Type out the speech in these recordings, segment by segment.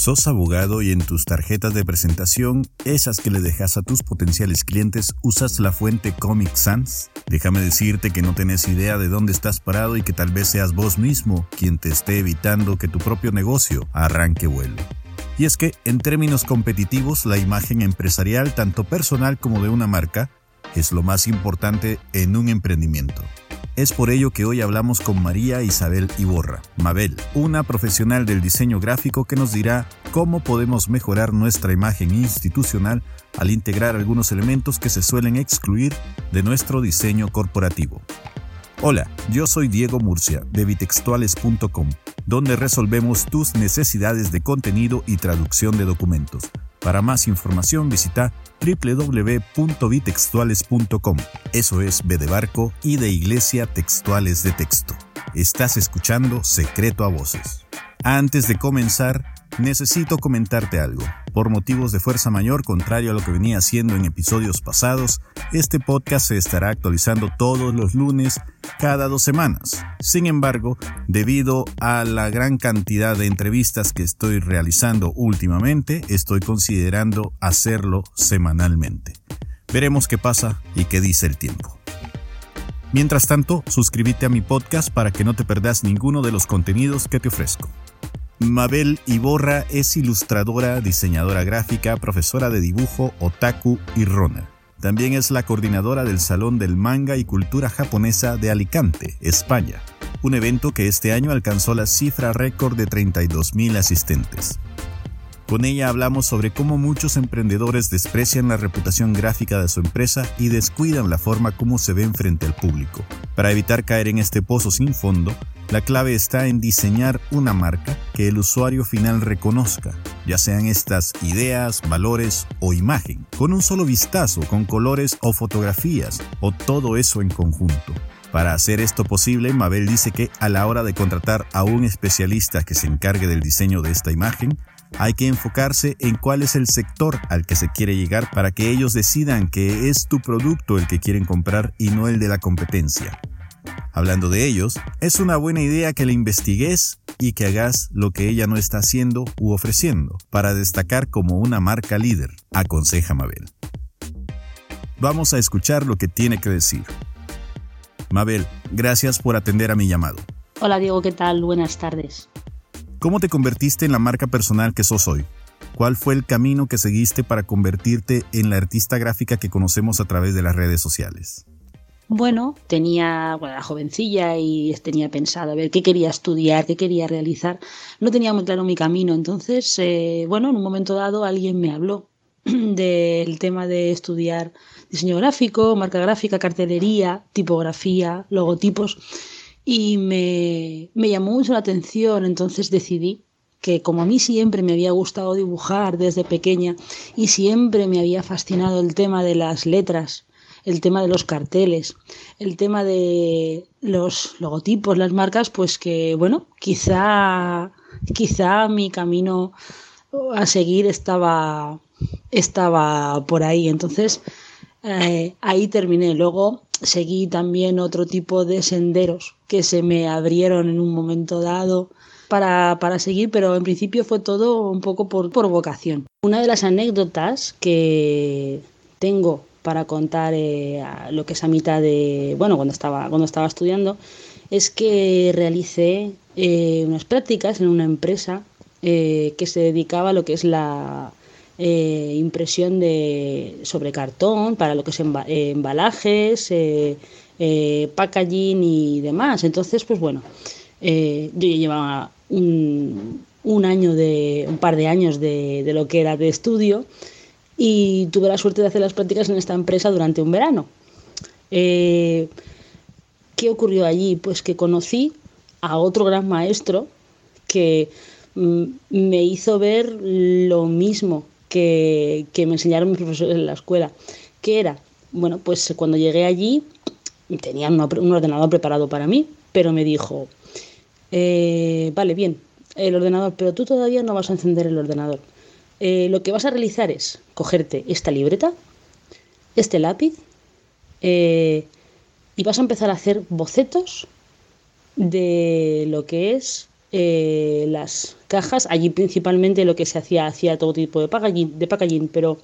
Sos abogado y en tus tarjetas de presentación, esas que le dejas a tus potenciales clientes, usas la fuente Comic Sans. Déjame decirte que no tenés idea de dónde estás parado y que tal vez seas vos mismo quien te esté evitando que tu propio negocio arranque vuelo. Y es que, en términos competitivos, la imagen empresarial, tanto personal como de una marca, es lo más importante en un emprendimiento. Es por ello que hoy hablamos con María Isabel Iborra, Mabel, una profesional del diseño gráfico que nos dirá cómo podemos mejorar nuestra imagen institucional al integrar algunos elementos que se suelen excluir de nuestro diseño corporativo. Hola, yo soy Diego Murcia de bitextuales.com, donde resolvemos tus necesidades de contenido y traducción de documentos. Para más información visita www.bitextuales.com. Eso es B de barco y de iglesia textuales de texto. Estás escuchando Secreto a Voces. Antes de comenzar, necesito comentarte algo. Por motivos de fuerza mayor, contrario a lo que venía haciendo en episodios pasados, este podcast se estará actualizando todos los lunes cada dos semanas. Sin embargo, debido a la gran cantidad de entrevistas que estoy realizando últimamente, estoy considerando hacerlo semanalmente. Veremos qué pasa y qué dice el tiempo. Mientras tanto, suscríbete a mi podcast para que no te perdas ninguno de los contenidos que te ofrezco. Mabel Iborra es ilustradora, diseñadora gráfica, profesora de dibujo, otaku y runner. También es la coordinadora del Salón del Manga y Cultura Japonesa de Alicante, España, un evento que este año alcanzó la cifra récord de 32.000 asistentes. Con ella hablamos sobre cómo muchos emprendedores desprecian la reputación gráfica de su empresa y descuidan la forma como se ven frente al público. Para evitar caer en este pozo sin fondo, la clave está en diseñar una marca que el usuario final reconozca, ya sean estas ideas, valores o imagen, con un solo vistazo, con colores o fotografías, o todo eso en conjunto. Para hacer esto posible, Mabel dice que a la hora de contratar a un especialista que se encargue del diseño de esta imagen, hay que enfocarse en cuál es el sector al que se quiere llegar para que ellos decidan que es tu producto el que quieren comprar y no el de la competencia. Hablando de ellos, es una buena idea que le investigues y que hagas lo que ella no está haciendo u ofreciendo para destacar como una marca líder, aconseja Mabel. Vamos a escuchar lo que tiene que decir. Mabel, gracias por atender a mi llamado. Hola Diego, ¿qué tal? Buenas tardes. ¿Cómo te convertiste en la marca personal que sos hoy? ¿Cuál fue el camino que seguiste para convertirte en la artista gráfica que conocemos a través de las redes sociales? Bueno, tenía, bueno, jovencilla y tenía pensado a ver qué quería estudiar, qué quería realizar. No tenía muy claro mi camino, entonces, eh, bueno, en un momento dado alguien me habló del tema de estudiar diseño gráfico, marca gráfica, cartelería, tipografía, logotipos y me, me llamó mucho la atención, entonces decidí que como a mí siempre me había gustado dibujar desde pequeña y siempre me había fascinado el tema de las letras el tema de los carteles, el tema de los logotipos, las marcas, pues que bueno, quizá, quizá mi camino a seguir estaba, estaba por ahí. Entonces, eh, ahí terminé. Luego seguí también otro tipo de senderos que se me abrieron en un momento dado. Para, para, seguir, pero en principio fue todo un poco por, por vocación. Una de las anécdotas que tengo para contar eh, lo que es a mitad de, bueno, cuando estaba, cuando estaba estudiando, es que realicé eh, unas prácticas en una empresa eh, que se dedicaba a lo que es la impresión de, sobre cartón, para lo que es embalajes, packaging y demás. Entonces, pues bueno, yo llevaba un, año de, un par de años de, lo que era de estudio y tuve la suerte de hacer las prácticas en esta empresa durante un verano. Eh, ¿Qué ocurrió allí? Pues que conocí a otro gran maestro que mm, me hizo ver lo mismo que, me enseñaron mis profesores en la escuela. ¿Qué era? Bueno, pues cuando llegué allí tenían un ordenador preparado para mí, pero me dijo, eh, vale, bien, el ordenador, pero tú todavía no vas a encender el ordenador. Eh, lo que vas a realizar es cogerte esta libreta, este lápiz, eh, y vas a empezar a hacer bocetos de lo que es eh, las cajas. Allí principalmente lo que se hacía, hacía todo tipo de packaging, de pero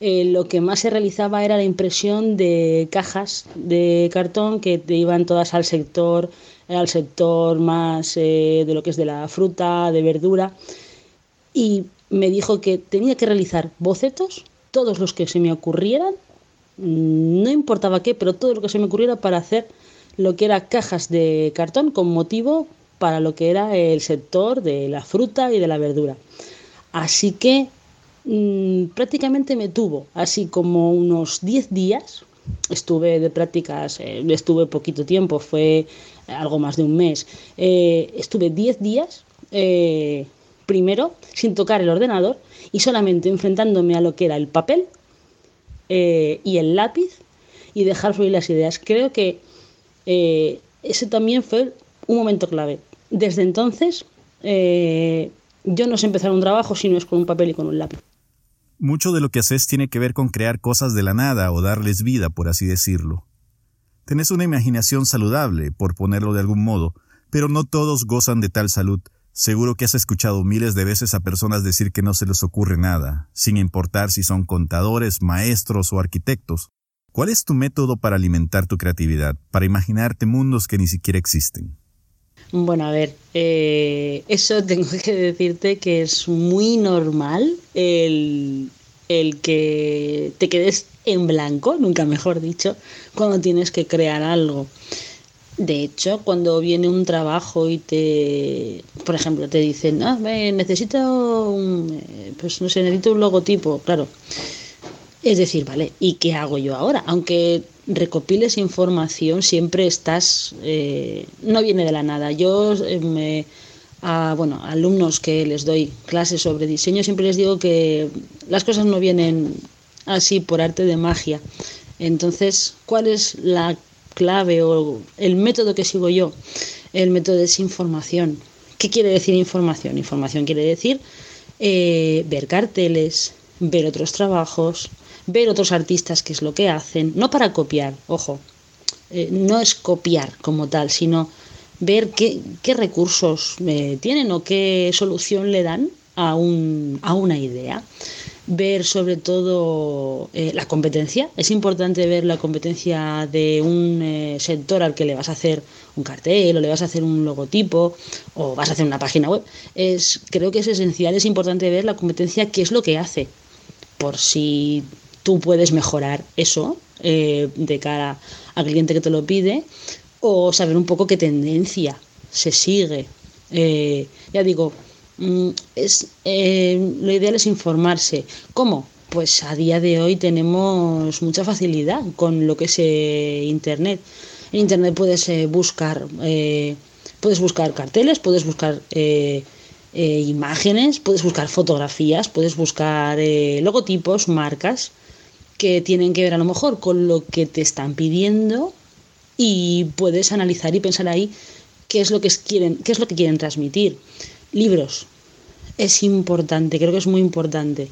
eh, lo que más se realizaba era la impresión de cajas de cartón que iban todas al sector, al sector más de lo que es de la fruta, de verdura. Y me dijo que tenía que realizar bocetos, todos los que se me ocurrieran, no importaba qué, pero todo lo que se me ocurriera para hacer lo que era cajas de cartón con motivo para lo que era el sector de la fruta y de la verdura. Así que mm, prácticamente me tuvo, así como unos 10 días, estuve de prácticas, eh, estuve poquito tiempo, fue algo más de un mes, eh, estuve 10 días eh, primero sin tocar el ordenador y solamente enfrentándome a lo que era el papel y el lápiz y dejar fluir las ideas. Creo que ese también fue un momento clave. Desde entonces eh, yo no sé empezar un trabajo si no es con un papel y con un lápiz. Mucho de lo que haces tiene que ver con crear cosas de la nada o darles vida, por así decirlo. Tenés una imaginación saludable, por ponerlo de algún modo, pero no todos gozan de tal salud Seguro que has escuchado miles de veces a personas decir que no se les ocurre nada, sin importar si son contadores, maestros o arquitectos. ¿Cuál es tu método para alimentar tu creatividad, para imaginarte mundos que ni siquiera existen? Bueno, a ver, eh, eso tengo que decirte que es muy normal el, el que te quedes en blanco, nunca mejor dicho, cuando tienes que crear algo. De hecho, cuando viene un trabajo y te, por ejemplo, te dicen, ah, necesito eh, pues no sé, necesito un logotipo, claro. Es decir, vale, ¿y qué hago yo ahora? Aunque recopiles información, siempre estás, eh, no viene de la nada. Yo, eh, me, a, bueno, alumnos que les doy clases sobre diseño, siempre les digo que las cosas no vienen así por arte de magia. Entonces, ¿cuál es la clave o el método que sigo yo, el método es información. ¿Qué quiere decir información? Información quiere decir eh, ver carteles, ver otros trabajos, ver otros artistas qué es lo que hacen, no para copiar, ojo, eh, no es copiar como tal, sino ver qué, recursos eh, tienen o qué solución le dan a, un, a una idea ver sobre todo eh, la competencia. Es importante ver la competencia de un sector al que le vas a hacer un cartel o le vas a hacer un logotipo o vas a hacer una página web. Es, creo que es esencial, es importante ver la competencia, qué es lo que hace, por si tú puedes mejorar eso eh, de cara al cliente que te lo pide o saber un poco qué tendencia se sigue. ya digo, Mm, es, eh, lo ideal es informarse. ¿Cómo? Pues a día de hoy tenemos mucha facilidad con lo que es eh, Internet. En Internet puedes eh, buscar, puedes buscar carteles, puedes buscar imágenes, puedes buscar fotografías, puedes buscar logotipos, marcas que tienen que ver a lo mejor con lo que te están pidiendo y puedes analizar y pensar ahí qué es lo que quieren, qué es lo que quieren transmitir. Libros. Es importante, creo que es muy importante.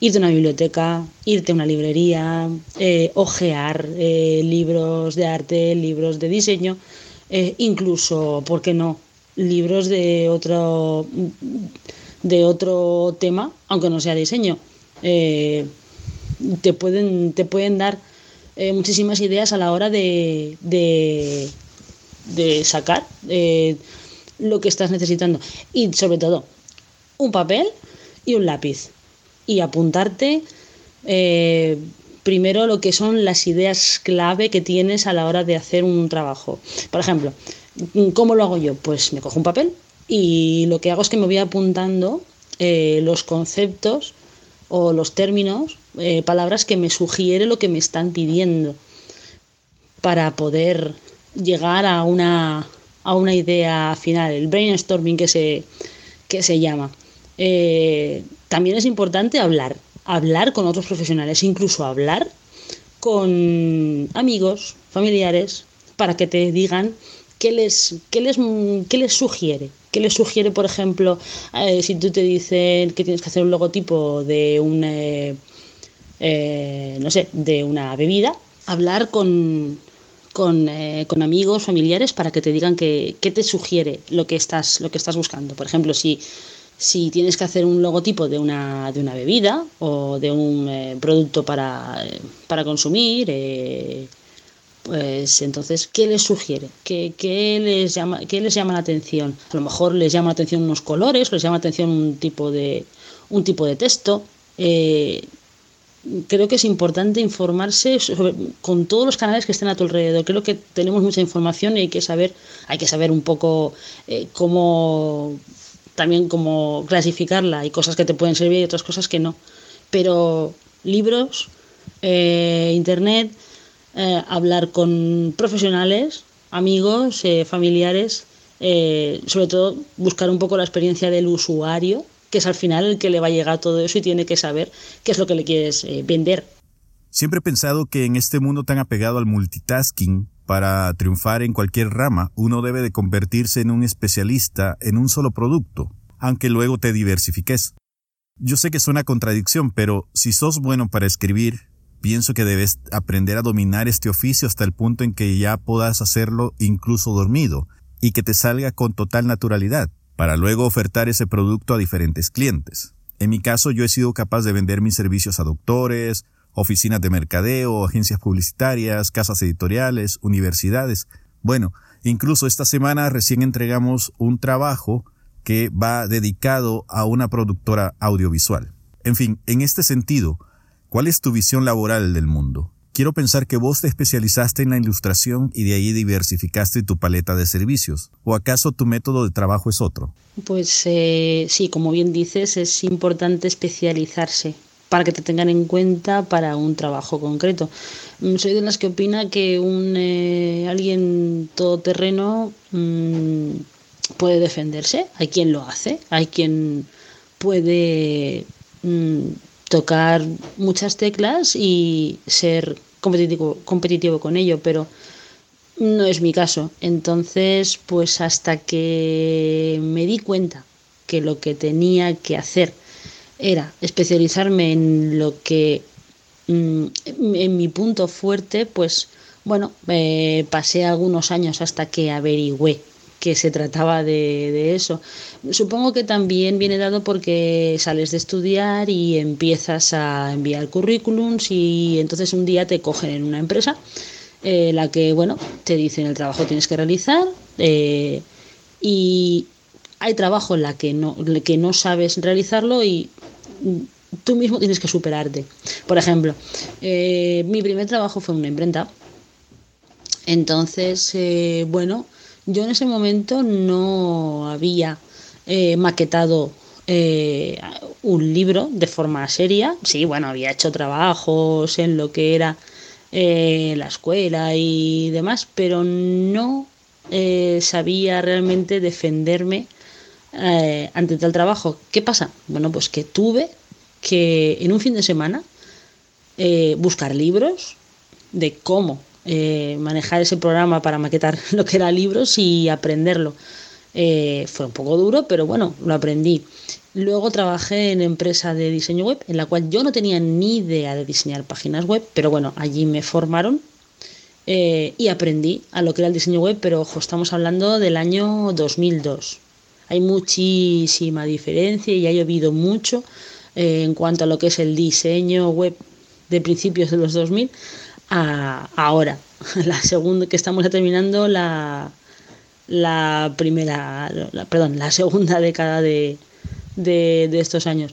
Irte a una biblioteca, irte a una librería, eh, ojear eh, libros de arte, libros de diseño, eh, incluso, ¿por qué no? Libros de otro, de otro tema, aunque no sea diseño. Te, pueden, te pueden dar muchísimas ideas a la hora de, de, sacar lo que estás necesitando. Y sobre todo, un papel y un lápiz. Y apuntarte eh, primero lo que son las ideas clave que tienes a la hora de hacer un trabajo. Por ejemplo, ¿cómo lo hago yo? Pues me cojo un papel y lo que hago es que me voy apuntando eh, los conceptos o los términos, eh, palabras que me sugiere lo que me están pidiendo para poder llegar a una, a una idea final, el brainstorming que se, que se llama. Eh, también es importante hablar, hablar con otros profesionales, incluso hablar con amigos, familiares, para que te digan qué les, qué les, qué les sugiere. ¿Qué les sugiere, por ejemplo, eh, si tú te dicen que tienes que hacer un logotipo de un, no sé, de una bebida? Hablar con, con, con, amigos, familiares, para que te digan qué te sugiere lo que, estás, lo que estás buscando. Por ejemplo, si, si tienes que hacer un logotipo de una, de una bebida o de un producto para, para consumir, pues entonces, ¿qué les sugiere? ¿Qué, les llama, ¿Qué les llama la atención? A lo mejor les llama la atención unos colores, les llama la atención un tipo de, un tipo de texto. Creo que es importante informarse con todos los canales que estén a tu alrededor. Creo que tenemos mucha información y hay que saber, hay que saber un poco eh, cómo también cómo clasificarla. Hay cosas que te pueden servir y otras cosas que no. Pero libros, eh, internet, eh, hablar con profesionales, amigos, eh, familiares, sobre todo buscar un poco la experiencia del usuario, que es al final el que le va a llegar todo eso y tiene que saber qué es lo que le quieres vender. Siempre he pensado que en este mundo tan apegado al multitasking, para triunfar en cualquier rama, uno debe de convertirse en un especialista en un solo producto, aunque luego te diversifiques. Yo sé que es una contradicción, pero si sos bueno para escribir, pienso que debes aprender a dominar este oficio hasta el punto en que ya puedas hacerlo incluso dormido y que te salga con total naturalidad, para luego ofertar ese producto a diferentes clientes. En mi caso yo he sido capaz de vender mis servicios a doctores, oficinas de mercadeo, agencias publicitarias, casas editoriales, universidades. Bueno, incluso esta semana recién entregamos un trabajo que va dedicado a una productora audiovisual. En fin, en este sentido, ¿Cuál es tu visión laboral del mundo? Quiero pensar que vos te especializaste en la ilustración y de ahí diversificaste tu paleta de servicios. ¿O acaso tu método de trabajo es otro? Pues eh, sí, como bien dices, es importante especializarse para que te tengan en cuenta para un trabajo concreto. Mm, soy de las que opina que un eh, alguien todoterreno mmm, puede defenderse. Hay quien lo hace, hay quien puede mm, tocar muchas teclas y ser competitivo, competitivo con ello, pero no es mi caso. Entonces, pues hasta que me di cuenta que lo que tenía que hacer era especializarme en lo que mm, en mi punto fuerte, pues bueno, pasé algunos años hasta que averigüé que se trataba de, eso. Supongo que también viene dado porque sales de estudiar y empiezas a enviar currículums y entonces un día te cogen en una empresa eh, la que, bueno, te dicen el trabajo tienes que realizar eh, y hay trabajo en la que no, que no sabes realizarlo y tú mismo tienes que superarte. Por ejemplo, eh, mi primer trabajo fue una imprenta. Entonces, bueno, yo en ese momento no había eh, maquetado eh, un libro de forma seria. Sí, bueno, había hecho trabajos en lo que era eh, la escuela y demás, pero no sabía realmente defenderme ante tal trabajo. ¿Qué pasa? Bueno, pues que tuve que en un fin de semana buscar libros de cómo eh, manejar ese programa para maquetar lo que era libros y aprenderlo. Eh, fue un poco duro, pero bueno, lo aprendí. Luego trabajé en empresa de diseño web, en la cual yo no tenía ni idea de diseñar páginas web, pero bueno, allí me formaron eh, y aprendí a lo que era el diseño web, pero ojo, estamos hablando del año 2002. Hay muchísima diferencia y ha llovido mucho en cuanto a lo que es el diseño web de principios de los 2000 ahora, la segunda que estamos terminando la, la primera, perdón, la segunda década de, estos años.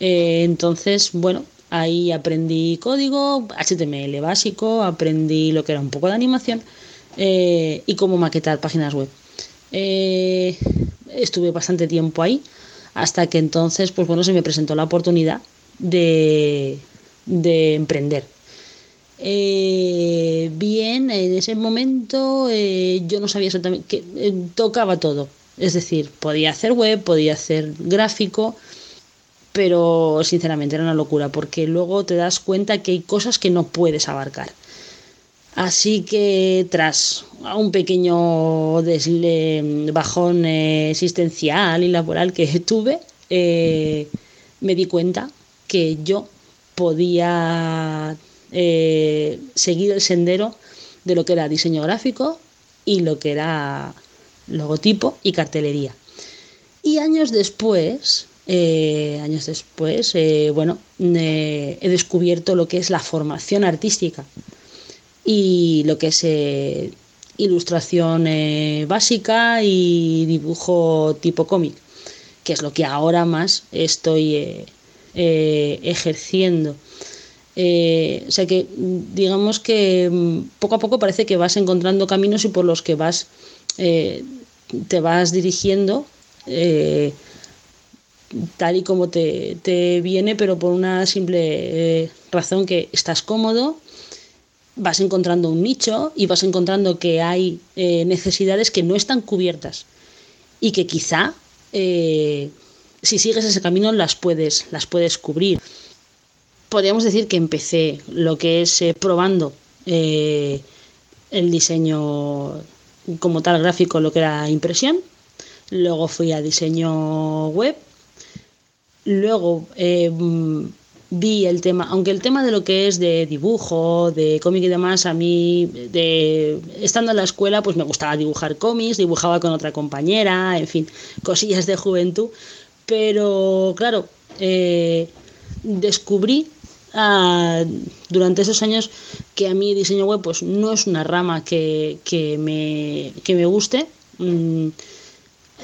Eh, entonces, bueno, ahí aprendí código, HTML básico, aprendí lo que era un poco de animación eh, y cómo maquetar páginas web. Eh, estuve bastante tiempo ahí hasta que entonces, pues bueno, se me presentó la oportunidad de, de emprender eh, bien, en ese momento eh, yo no sabía exactamente que eh, tocaba todo. Es decir, podía hacer web, podía hacer gráfico, pero sinceramente era una locura porque luego te das cuenta que hay cosas que no puedes abarcar. Así que tras un pequeño bajón existencial y laboral que tuve, me di cuenta que yo podía eh, seguir el sendero de lo que era diseño gráfico y lo que era logotipo y cartelería. Y años después, eh, años después, eh, bueno, he descubierto lo que es la formación artística y lo que es eh, ilustración básica y dibujo tipo cómic, que es lo que ahora más estoy ejerciendo. O sea que digamos que mm, poco a poco parece que vas encontrando caminos y por los que vas te vas dirigiendo tal y como te, viene, pero por una simple eh, razón que estás cómodo, vas encontrando un nicho y vas encontrando que hay eh, necesidades que no están cubiertas y que quizá eh, si sigues ese camino las puedes, las puedes cubrir. Podríamos decir que empecé lo que es probando el diseño como tal gráfico, lo que era impresión. Luego fui a diseño web Luego eh, vi el tema, aunque el tema de lo que es de dibujo, de cómic y demás, a mí, de, estando en la escuela, pues me gustaba dibujar cómics, dibujaba con otra compañera, en fin, cosillas de juventud. Pero claro, eh, descubrí durante esos años que a mí diseño web pues no es una rama que, me, me guste. Mm,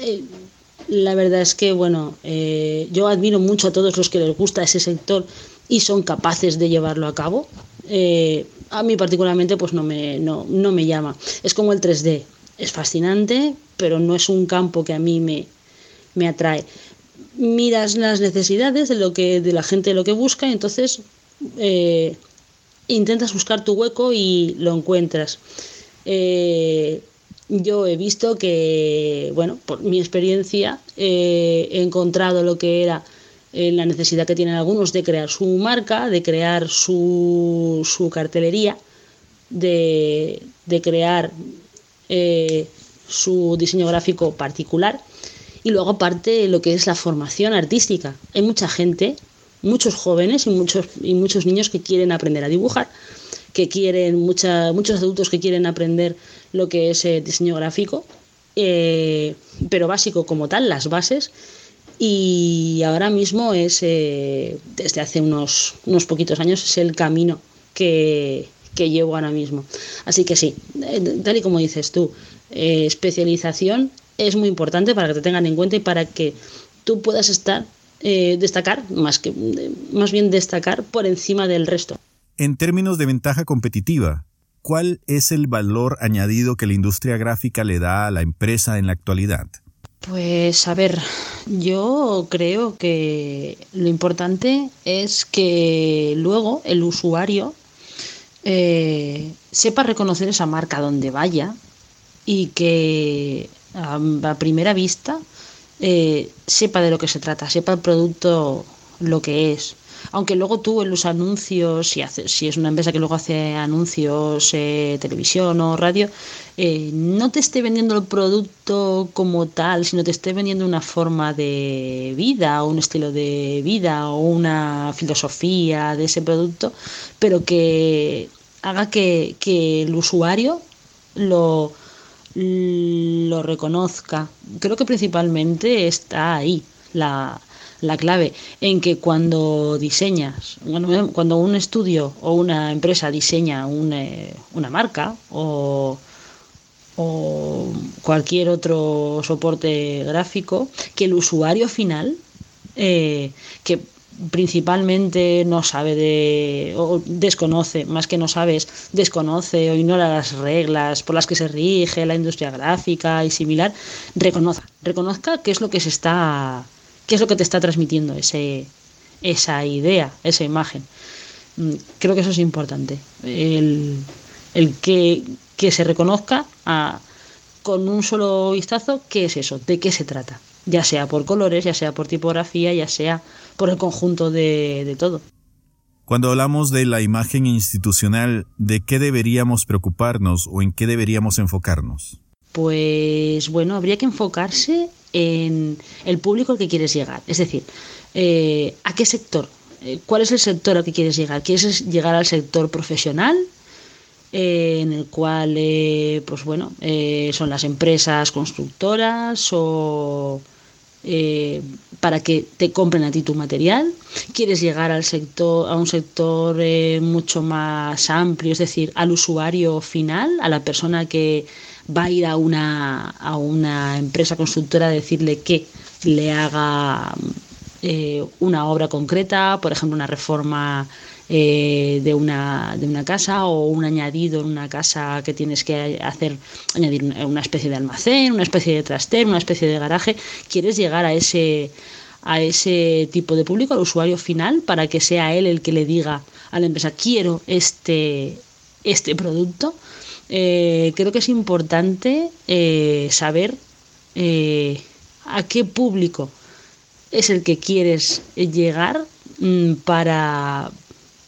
eh, la verdad es que, bueno, eh, yo admiro mucho a todos los que les gusta ese sector y son capaces de llevarlo a cabo. Eh, a mí particularmente pues no me, no, me llama. Es como el 3D. Es fascinante, pero no es un campo que a mí me, me atrae. Miras las necesidades de, lo que, de la gente lo que busca y entonces eh, intentas buscar tu hueco y lo encuentras yo he visto que, bueno, por mi experiencia, eh, he encontrado lo que era eh, la necesidad que tienen algunos de crear su marca, de crear su, su cartelería, de, crear eh, su diseño gráfico particular y luego aparte lo que es la formación artística. Hay mucha gente, muchos jóvenes y muchos, y muchos niños que quieren aprender a dibujar que quieren, muchos adultos que quieren aprender lo que es eh, diseño gráfico, eh, pero básico como tal, las bases. Y ahora mismo es, eh, desde hace unos, unos poquitos años, es el camino que, que llevo ahora mismo. Así que sí, tal y como dices tú, especialización es muy importante para que te tengan en cuenta y para que tú puedas estar, destacar, más, que, más bien destacar por encima del resto. En términos de ventaja competitiva, ¿cuál es el valor añadido que la industria gráfica le da a la empresa en la actualidad? Pues a ver, yo creo que lo importante es que luego el usuario eh, sepa reconocer esa marca donde vaya y que a, primera vista eh, sepa de lo que se trata, sepa el producto lo que es. Aunque luego tú en los anuncios, si, si es una empresa que luego hace anuncios, eh, televisión o radio, eh, no te esté vendiendo el producto como tal, sino te esté vendiendo una forma de vida, o un estilo de vida, o una filosofía de ese producto, pero que haga que, que el usuario lo, lo reconozca. Creo que principalmente está ahí la, la clave en que cuando diseñas, cuando un estudio o una empresa diseña eh, una marca o, cualquier otro soporte gráfico, que el usuario final, eh, que principalmente no sabe de o desconoce, más que no sabes, desconoce o ignora las reglas por las que se rige la industria gráfica y similar, reconozca, reconozca qué es lo que se está qué es lo que te está transmitiendo ese, esa idea, esa imagen. Mm, creo que eso es importante, el, que, se reconozca con un solo vistazo qué es eso, de qué se trata, ya sea por colores, ya sea por tipografía, ya sea por el conjunto de, de todo. Cuando hablamos de la imagen institucional, ¿de qué deberíamos preocuparnos o en qué deberíamos enfocarnos? Pues bueno, habría que enfocarse en el público al que quieres llegar. Es decir, eh, ¿a qué sector? Eh, ¿Cuál es el sector al que quieres llegar? ¿Quieres llegar al sector profesional? En el cual, pues bueno, son las empresas constructoras o para que te compren a ti tu material. Quieres llegar al sector, a un sector mucho más amplio, es decir, al usuario final, a la persona que va a ir a una, a una empresa constructora a decirle que le haga eh, una obra concreta, por ejemplo, una reforma eh, de, una, de una casa o un añadido en una casa que tienes que hacer, añadir una especie de almacén, una especie de trastero, una especie de garaje, quieres llegar a ese, a ese tipo de público, al usuario final, para que sea él el que le diga a la empresa, quiero este, este producto. Eh, creo que es importante saber a qué público es el que quieres llegar mm, para,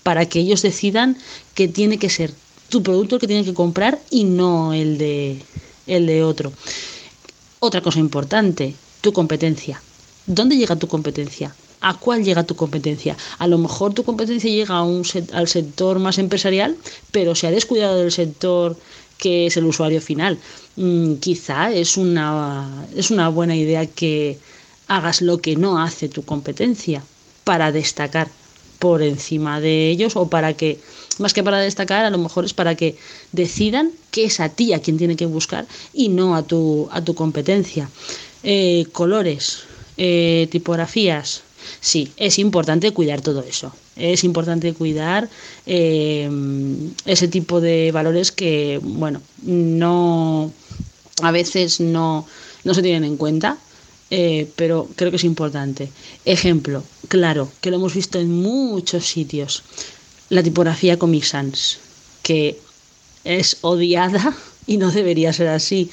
para que ellos decidan que tiene que ser tu producto el que tienen que comprar y no el de, el de otro. Otra cosa importante, tu competencia. ¿Dónde llega tu competencia? ¿A cuál llega tu competencia? A lo mejor tu competencia llega a un al sector más empresarial, pero se ha descuidado del sector que es el usuario final. Mm, quizá es una, es una buena idea que hagas lo que no hace tu competencia para destacar por encima de ellos o para que, más que para destacar, a lo mejor es para que decidan que es a ti a quien tiene que buscar y no a tu, a tu competencia. Eh, colores, eh, tipografías, sí, es importante cuidar todo eso. Es importante cuidar eh, ese tipo de valores que, bueno, no a veces no, no se tienen en cuenta eh, pero creo que es importante. Ejemplo, claro, que lo hemos visto en muchos sitios, la tipografía Comic Sans, que es odiada y no debería ser así.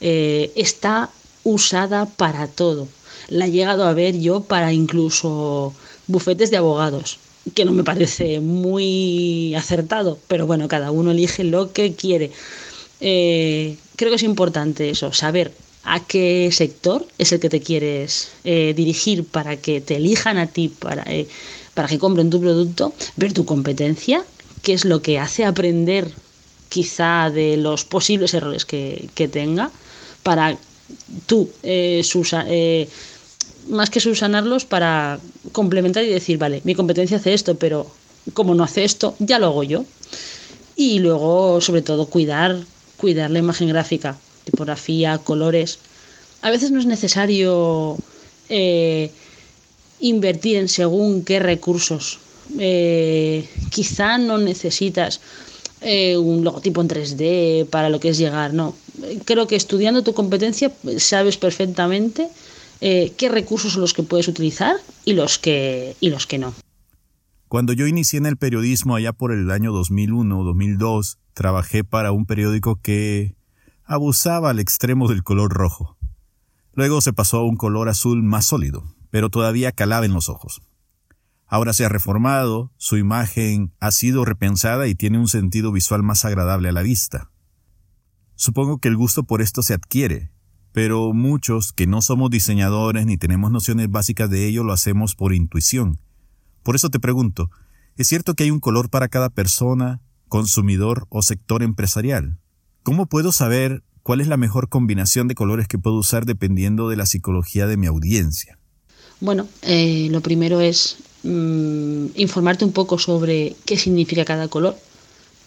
Eh, está usada para todo. La he llegado a ver yo para incluso bufetes de abogados, que no me parece muy acertado, pero bueno, cada uno elige lo que quiere. Eh, creo que es importante eso, saber a qué sector es el que te quieres eh, dirigir para que te elijan a ti, para, eh, para que compren tu producto, ver tu competencia, qué es lo que hace aprender quizá de los posibles errores que, tenga, para tú, eh, más que subsanarlos, para complementar y decir, vale, mi competencia hace esto, pero como no hace esto, ya lo hago yo. Y luego, sobre todo, cuidar, cuidar la imagen gráfica tipografía, colores. A veces no es necesario eh, invertir en según qué recursos. Eh, quizá no necesitas eh, un logotipo en 3D para lo que es llegar, no. Creo que estudiando tu competencia sabes perfectamente qué recursos son los que puedes utilizar y los que, y los que no. Cuando yo inicié en el periodismo allá por el año 2001-2002, trabajé para un periódico que abusaba al extremo del color rojo. Luego se pasó a un color azul más sólido, pero todavía calaba en los ojos. Ahora se ha reformado, su imagen ha sido repensada y tiene un sentido visual más agradable a la vista. Supongo que el gusto por esto se adquiere, pero muchos que no somos diseñadores ni tenemos nociones básicas de ello lo hacemos por intuición. Por eso te pregunto, ¿es cierto que hay un color para cada persona, consumidor o sector empresarial? ¿Cómo puedo saber cuál es la mejor combinación de colores que puedo usar dependiendo de la psicología de mi audiencia? Bueno, eh, lo primero es mm, informarte un poco sobre qué significa cada color,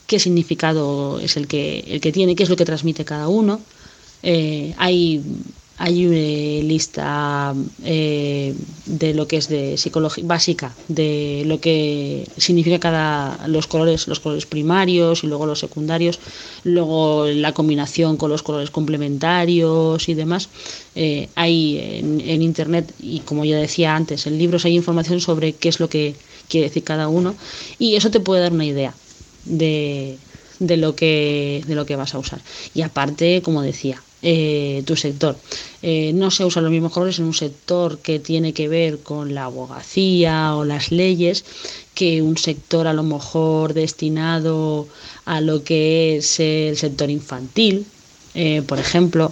qué significado es el que, el que tiene, qué es lo que transmite cada uno. Eh, hay hay una lista eh, de lo que es de psicología básica de lo que significa cada los colores los colores primarios y luego los secundarios luego la combinación con los colores complementarios y demás eh, hay en, internet y como ya decía antes en libros hay información sobre qué es lo que quiere decir cada uno y eso te puede dar una idea de, de lo que de lo que vas a usar. Y aparte como decía eh, tu sector. Eh, no se usan los mismos colores en un sector que tiene que ver con la abogacía o las leyes que un sector a lo mejor destinado a lo que es el sector infantil, eh, por ejemplo,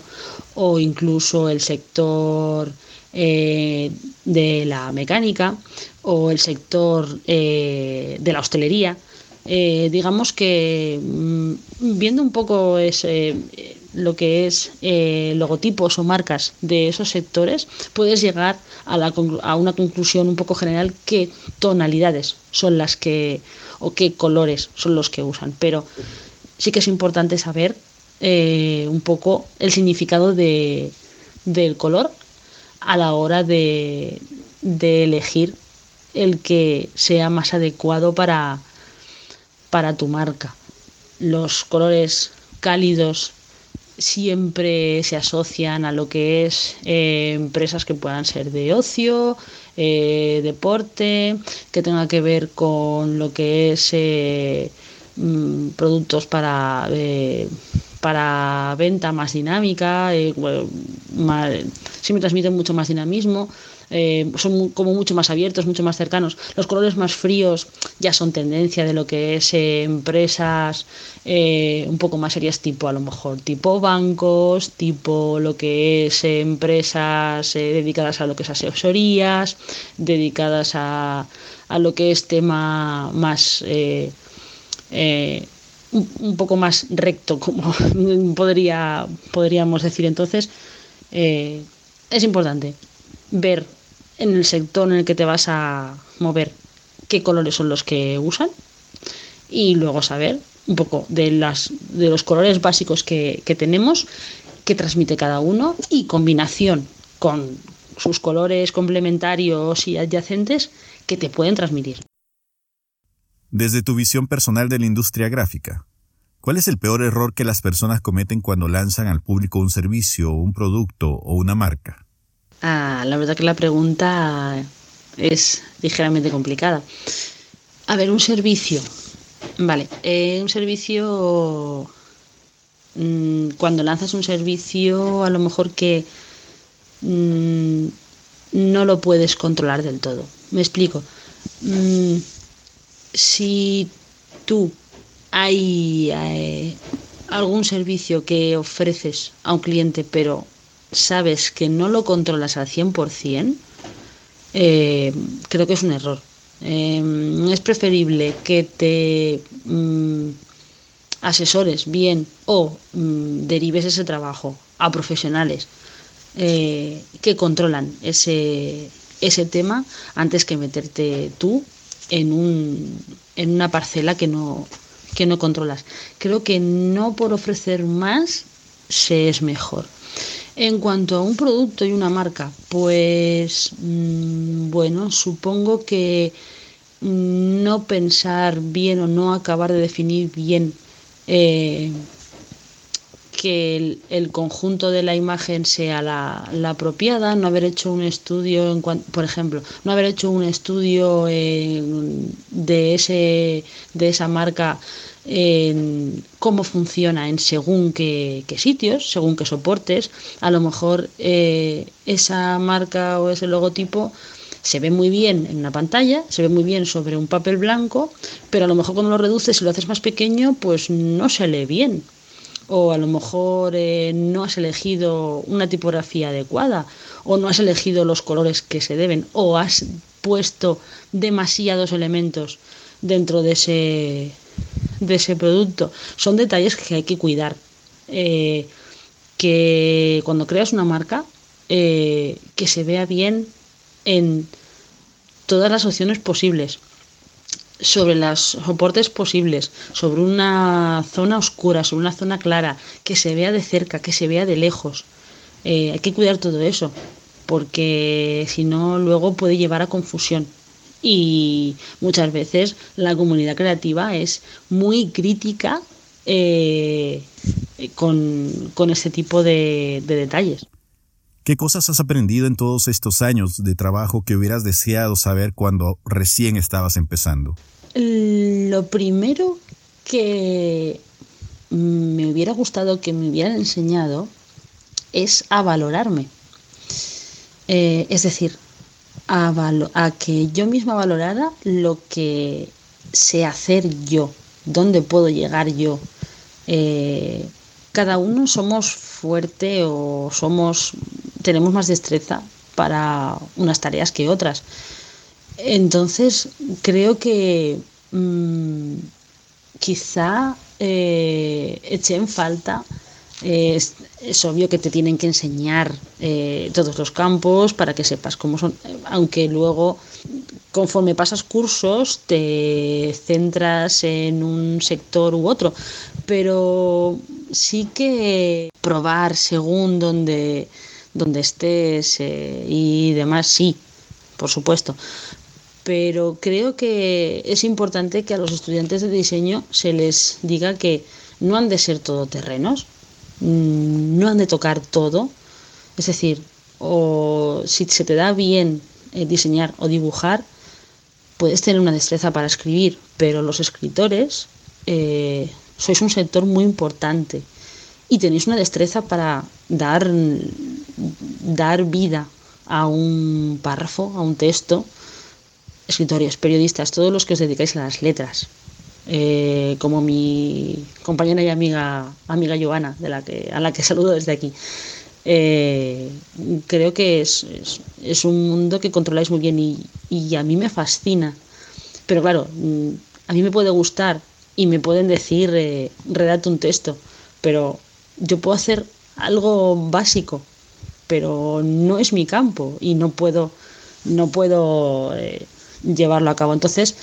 o incluso el sector de la mecánica o el sector de la hostelería digamos que mm, viendo un poco ese, lo que es eh, logotipos o marcas de esos sectores, puedes llegar a, una conclusión un poco general qué tonalidades son las que o qué colores son los que usan. Pero sí que es importante saber eh, un poco el significado de, del color a la hora de, de elegir el que sea más adecuado para, para tu marca. Los colores cálidos siempre se asocian a lo que es eh, empresas que puedan ser de ocio, eh, deporte, que tenga que ver con lo que es eh, mm, productos para, para venta más dinámica, siempre transmiten mucho más dinamismo. Eh, son como mucho más abiertos, mucho más cercanos. Los colores más fríos ya son tendencia de lo que es eh, empresas eh, un poco más serias, tipo a lo mejor tipo bancos, tipo lo que es empresas dedicadas a lo que es asesorías, dedicadas a, a lo que es tema más un, poco más recto, como podría, podríamos decir. Entonces, es importante ver en el sector en el que te vas a mover qué colores son los que usan y luego saber un poco de, las, de los colores básicos que, que tenemos, que transmite cada uno y combinación con sus colores complementarios y adyacentes que te pueden transmitir. Desde tu visión personal de la industria gráfica, ¿cuál es el peor error que las personas cometen cuando lanzan al público un servicio, un producto o una marca? Ah, la verdad que la pregunta es ligeramente complicada. A ver, un servicio. Vale, eh, un servicio... Mm, cuando lanzas un servicio, a lo mejor que mm, no lo puedes controlar del todo. Me explico. Mm, si tú hay eh, algún servicio que ofreces a un cliente, pero sabes que no lo controlas al 100%, eh, creo que es un error. Eh, es preferible que te mm, asesores bien o mm, derives ese trabajo a profesionales eh, que controlan ese, ese tema antes que meterte tú en, un, en una parcela que no, que no controlas. Creo que no por ofrecer más se es mejor. En cuanto a un producto y una marca, pues mm, bueno, supongo que mm, no pensar bien o no acabar de definir bien eh, que el, conjunto de la imagen sea la, apropiada, no haber hecho un estudio, en por ejemplo, no haber hecho un estudio eh, de, ese, de esa marca en cómo funciona en según qué, sitios, según qué soportes. A lo mejor eh, esa marca o ese logotipo se ve muy bien en una pantalla, se ve muy bien sobre un papel blanco, pero a lo mejor cuando lo reduces y lo haces más pequeño, pues no se lee bien. O a lo mejor eh, no has elegido una tipografía adecuada, o no has elegido los colores que se deben, o has puesto demasiados elementos dentro de ese, de ese producto. Son detalles que hay que cuidar. Eh, que cuando creas una marca, eh, que se vea bien en todas las opciones posibles, sobre los soportes posibles, sobre una zona oscura, sobre una zona clara, que se vea de cerca, que se vea de lejos. Eh, hay que cuidar todo eso, porque si no, luego puede llevar a confusión y muchas veces la comunidad creativa es muy crítica eh, con, con, este tipo de, de detalles. ¿Qué cosas has aprendido en todos estos años de trabajo que hubieras deseado saber cuando recién estabas empezando? Lo primero que me hubiera gustado que me hubieran enseñado es a valorarme. Eh, es decir, a, que yo misma valorara lo que sé hacer yo, dónde puedo llegar yo. Eh, cada uno somos fuerte o somos tenemos más destreza para unas tareas que otras. Entonces creo que mm, quizá eh, eché en falta es, obvio que te tienen que enseñar eh, todos los campos para que sepas cómo son, aunque luego conforme pasas cursos te centras en un sector u otro, pero sí que probar según donde, donde estés eh, y demás, sí, por supuesto. Pero creo que es importante que a los estudiantes de diseño se les diga que no han de ser todoterrenos, no han de tocar todo. Es decir, o si se te da bien eh, diseñar o dibujar, puedes tener una destreza para escribir, pero los escritores eh, sois un sector muy importante y tenéis una destreza para dar, dar vida a un párrafo, a un texto. Escritores, periodistas, todos los que os dedicáis a las letras, eh, como mi compañera y amiga, amiga Joana, de la que, a la que saludo desde aquí. Eh, creo que es, es, un mundo que controláis muy bien y, y, a mí me fascina. Pero claro, mm, a mí me puede gustar y me pueden decir, eh, redacta un texto, pero yo puedo hacer algo básico, pero no es mi campo y no puedo, no puedo eh, llevarlo a cabo. Entonces,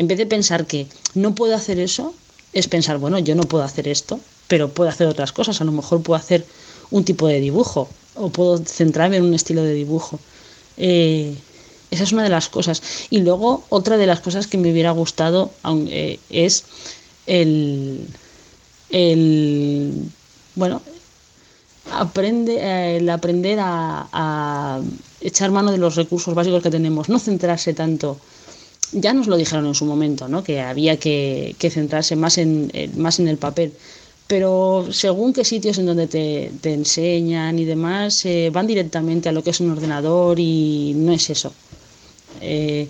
en vez de pensar que no puedo hacer eso, es pensar, bueno, yo no puedo hacer esto, pero puedo hacer otras cosas. A lo mejor puedo hacer un tipo de dibujo o puedo centrarme en un estilo de dibujo. Eh, esa es una de las cosas. Y luego otra de las cosas que me hubiera gustado eh, es el, el, bueno, aprende, el aprender a, echar mano de los recursos básicos que tenemos, no centrarse tanto ya nos lo dijeron en su momento, ¿no? que había que, centrarse más en, más en el papel. Pero según qué sitios en donde te, enseñan y demás, eh, van directamente a lo que es un ordenador y no es eso. Eh,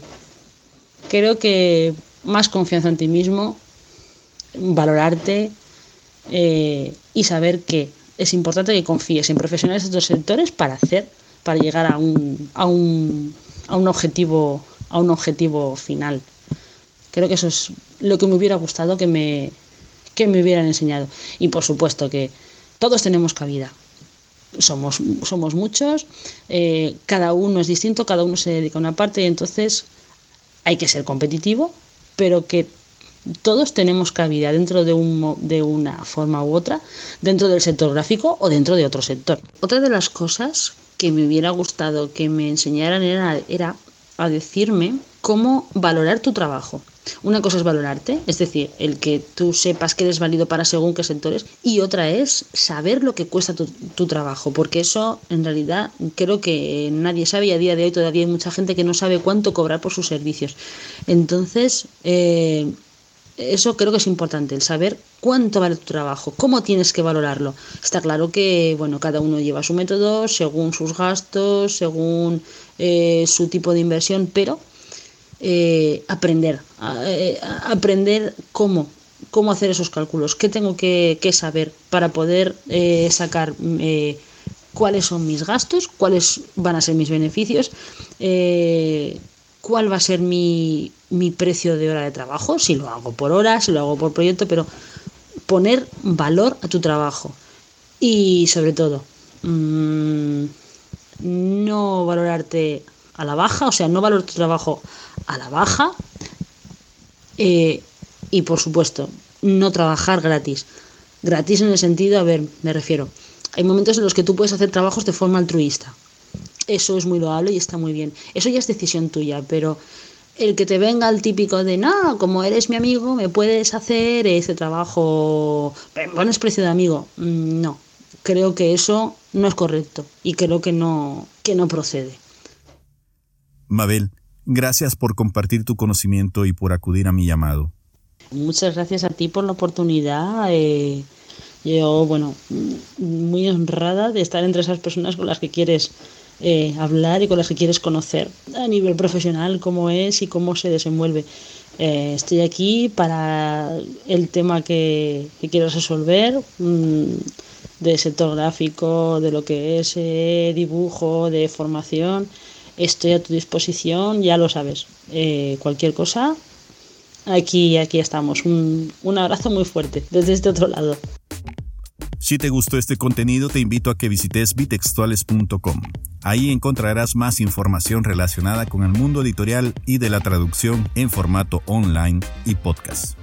creo que más confianza en ti mismo, valorarte eh, y saber que es importante que confíes en profesionales de estos sectores para hacer, para llegar a un, a un, a un objetivo a un objetivo final. Creo que eso es lo que me hubiera gustado que me, que me hubieran enseñado. Y por supuesto que todos tenemos cabida. Somos, somos muchos, eh, cada uno es distinto, cada uno se dedica a una parte y entonces hay que ser competitivo, pero que todos tenemos cabida dentro de, un, de una forma u otra, dentro del sector gráfico o dentro de otro sector. Otra de las cosas que me hubiera gustado que me enseñaran era, era a decirme cómo valorar tu trabajo. Una cosa es valorarte, es decir, el que tú sepas que eres válido para según qué sectores, y otra es saber lo que cuesta tu, trabajo, porque eso en realidad creo que nadie sabe y a día de hoy todavía hay mucha gente que no sabe cuánto cobrar por sus servicios. Entonces, eh, eso creo que es importante, el saber cuánto vale tu trabajo, cómo tienes que valorarlo. Está claro que, bueno, cada uno lleva su método según sus gastos, según eh, su tipo de inversión, pero eh, aprender, eh, aprender cómo, cómo hacer esos cálculos, qué tengo que, saber para poder sacar cuáles son mis gastos, cuáles van a ser mis beneficios, cuál va a ser mi, mi precio de hora de trabajo, si lo hago por hora, si lo hago por proyecto, pero poner valor a tu trabajo. Y sobre todo, mmm, no valorarte a la baja, o sea, no valorar tu trabajo a la baja. Eh, y por supuesto, no trabajar gratis. Gratis en el sentido, a ver, me refiero, hay momentos en los que tú puedes hacer trabajos de forma altruista. Eso es muy loable y está muy bien. Eso ya es decisión tuya, pero el que te venga el típico de, no, como eres mi amigo, me puedes hacer ese trabajo, pones precio de amigo. Mm, no, creo que eso no es correcto y creo que no, que no procede. Mabel, gracias por compartir tu conocimiento y por acudir a mi llamado. Muchas gracias a ti por la oportunidad. Eh, yo, bueno, muy honrada de estar entre esas personas con las que quieres eh, hablar y con las que quieres conocer a nivel profesional cómo es y cómo se desenvuelve. Eh, estoy aquí para el tema que, que quiero resolver. Mm, de sector gráfico, de lo que es eh, dibujo, de formación, estoy a tu disposición, ya lo sabes. Cualquier cosa, Aquí, aquí estamos. Un, un abrazo muy fuerte desde este otro lado. Si te gustó este contenido, te invito a que visites bitextuales.com. Ahí encontrarás más información relacionada con el mundo editorial y de la traducción en formato online y podcast.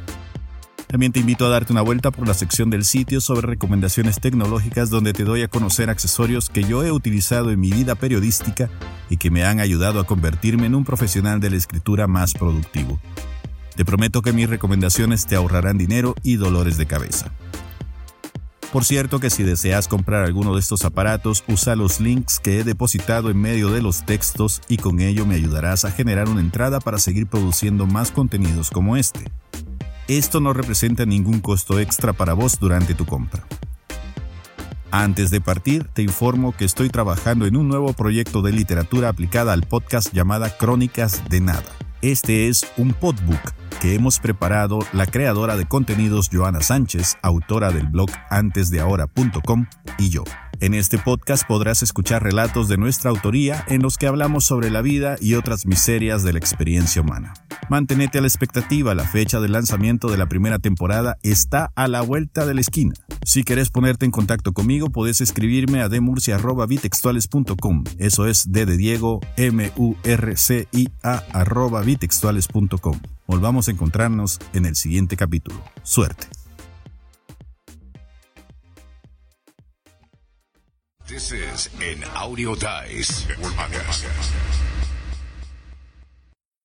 También te invito a darte una vuelta por la sección del sitio sobre recomendaciones tecnológicas donde te doy a conocer accesorios que yo he utilizado en mi vida periodística y que me han ayudado a convertirme en un profesional de la escritura más productivo. Te prometo que mis recomendaciones te ahorrarán dinero y dolores de cabeza. Por cierto que si deseas comprar alguno de estos aparatos, usa los links que he depositado en medio de los textos y con ello me ayudarás a generar una entrada para seguir produciendo más contenidos como este. Esto no representa ningún costo extra para vos durante tu compra. Antes de partir, te informo que estoy trabajando en un nuevo proyecto de literatura aplicada al podcast llamada Crónicas de Nada. Este es un podbook que hemos preparado la creadora de contenidos Joana Sánchez, autora del blog antesdeahora.com, y yo. En este podcast podrás escuchar relatos de nuestra autoría en los que hablamos sobre la vida y otras miserias de la experiencia humana. Mantenete a la expectativa, la fecha de lanzamiento de la primera temporada está a la vuelta de la esquina. Si querés ponerte en contacto conmigo, podés escribirme a demurcia.bitextuales.com. Eso es D Diego, M-U-R-C-I-A arroba bitextuales.com. Volvamos a encontrarnos en el siguiente capítulo. Suerte. This is an Audio Dice Podcast.